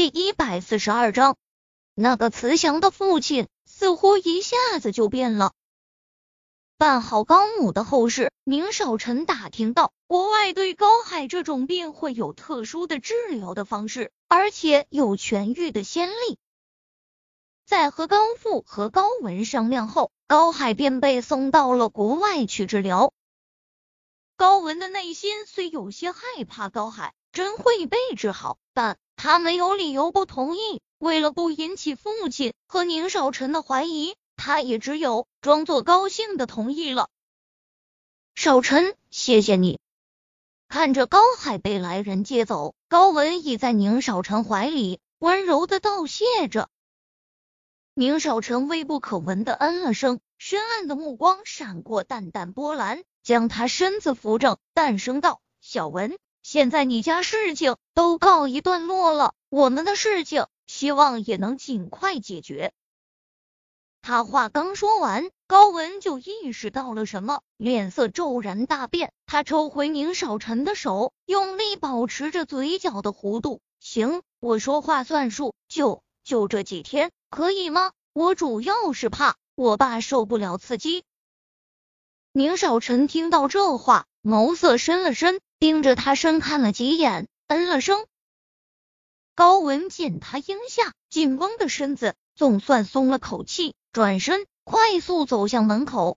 第一百四十二章，那个慈祥的父亲似乎一下子就变了。办好高母的后事，宁少臣打听到，国外对高海这种病会有特殊的治疗的方式，而且有痊愈的先例。在和高富和高文商量后，高海便被送到了国外去治疗。高文的内心虽有些害怕，高海真会被治好，但。他没有理由不同意。为了不引起父亲和宁少臣的怀疑，他也只有装作高兴的同意了。少臣，谢谢你。看着高海被来人接走，高文倚在宁少臣怀里，温柔的道谢着。宁少臣微不可闻的嗯了声，深暗的目光闪过淡淡波澜，将他身子扶正，淡声道：“小文。”现在你家事情都告一段落了，我们的事情希望也能尽快解决。他话刚说完，高文就意识到了什么，脸色骤然大变。他抽回宁少臣的手，用力保持着嘴角的弧度。行，我说话算数，就就这几天，可以吗？我主要是怕我爸受不了刺激。宁少臣听到这话，眸色深了深。盯着他深看了几眼，嗯了声。高文见他应下，紧绷的身子总算松了口气，转身快速走向门口。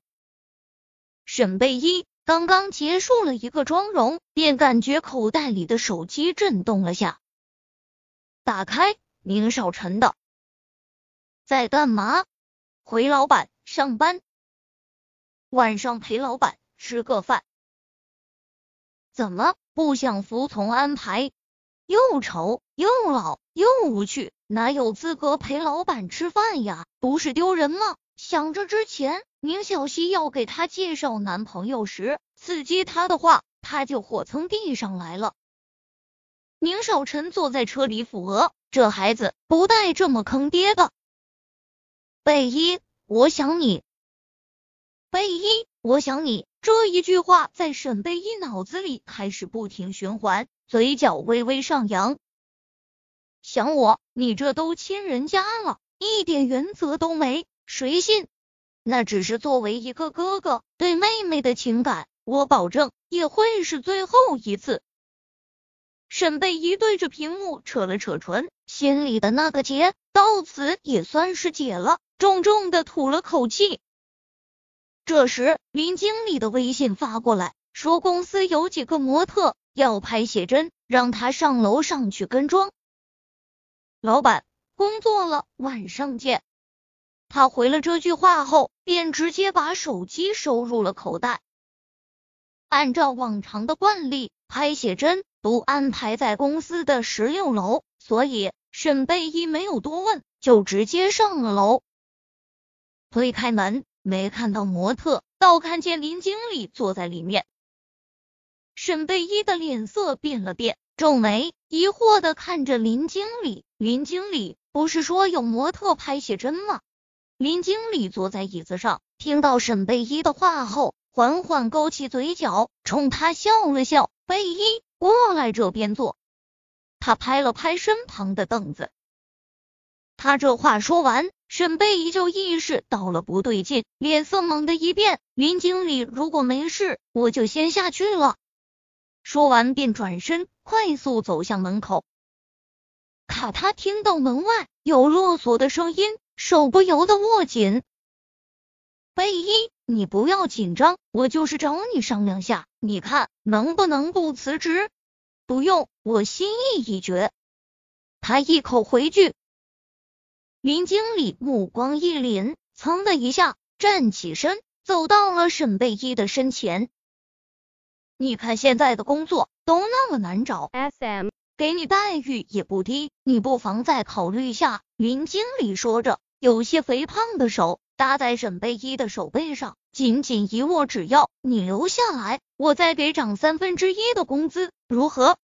沈贝依刚刚结束了一个妆容，便感觉口袋里的手机震动了下，打开，宁少臣的，在干嘛？回老板上班，晚上陪老板吃个饭。怎么不想服从安排？又丑又老又无趣，哪有资格陪老板吃饭呀？不是丢人吗？想着之前宁小溪要给他介绍男朋友时刺激他的话，他就火蹭地上来了。宁少臣坐在车里抚额，这孩子不带这么坑爹的。贝一，我想你。贝一，我想你。这一句话在沈贝一脑子里开始不停循环，嘴角微微上扬。想我？你这都亲人家了，一点原则都没，谁信？那只是作为一个哥哥对妹妹的情感，我保证也会是最后一次。沈贝一对着屏幕扯了扯唇，心里的那个结到此也算是解了，重重的吐了口气。这时，林经理的微信发过来，说公司有几个模特要拍写真，让他上楼上去跟妆。老板，工作了，晚上见。他回了这句话后，便直接把手机收入了口袋。按照往常的惯例，拍写真都安排在公司的十六楼，所以沈贝依没有多问，就直接上了楼。推开门。没看到模特，倒看见林经理坐在里面。沈贝依的脸色变了变，皱眉，疑惑的看着林经理。林经理，不是说有模特拍写真吗？林经理坐在椅子上，听到沈贝依的话后，缓缓勾起嘴角，冲他笑了笑。贝依，过来这边坐。他拍了拍身旁的凳子。他这话说完。沈贝依就意识到了不对劲，脸色猛地一变。林经理，如果没事，我就先下去了。说完便转身，快速走向门口。卡他听到门外有落锁的声音，手不由得握紧。贝依，你不要紧张，我就是找你商量下，你看能不能不辞职？不用，我心意已决。他一口回拒。林经理目光一凛，噌的一下站起身，走到了沈贝依的身前。你看现在的工作都那么难找，SM 给你待遇也不低，你不妨再考虑一下。林经理说着，有些肥胖的手搭在沈贝依的手背上，紧紧一握。只要你留下来，我再给涨三分之一的工资，如何？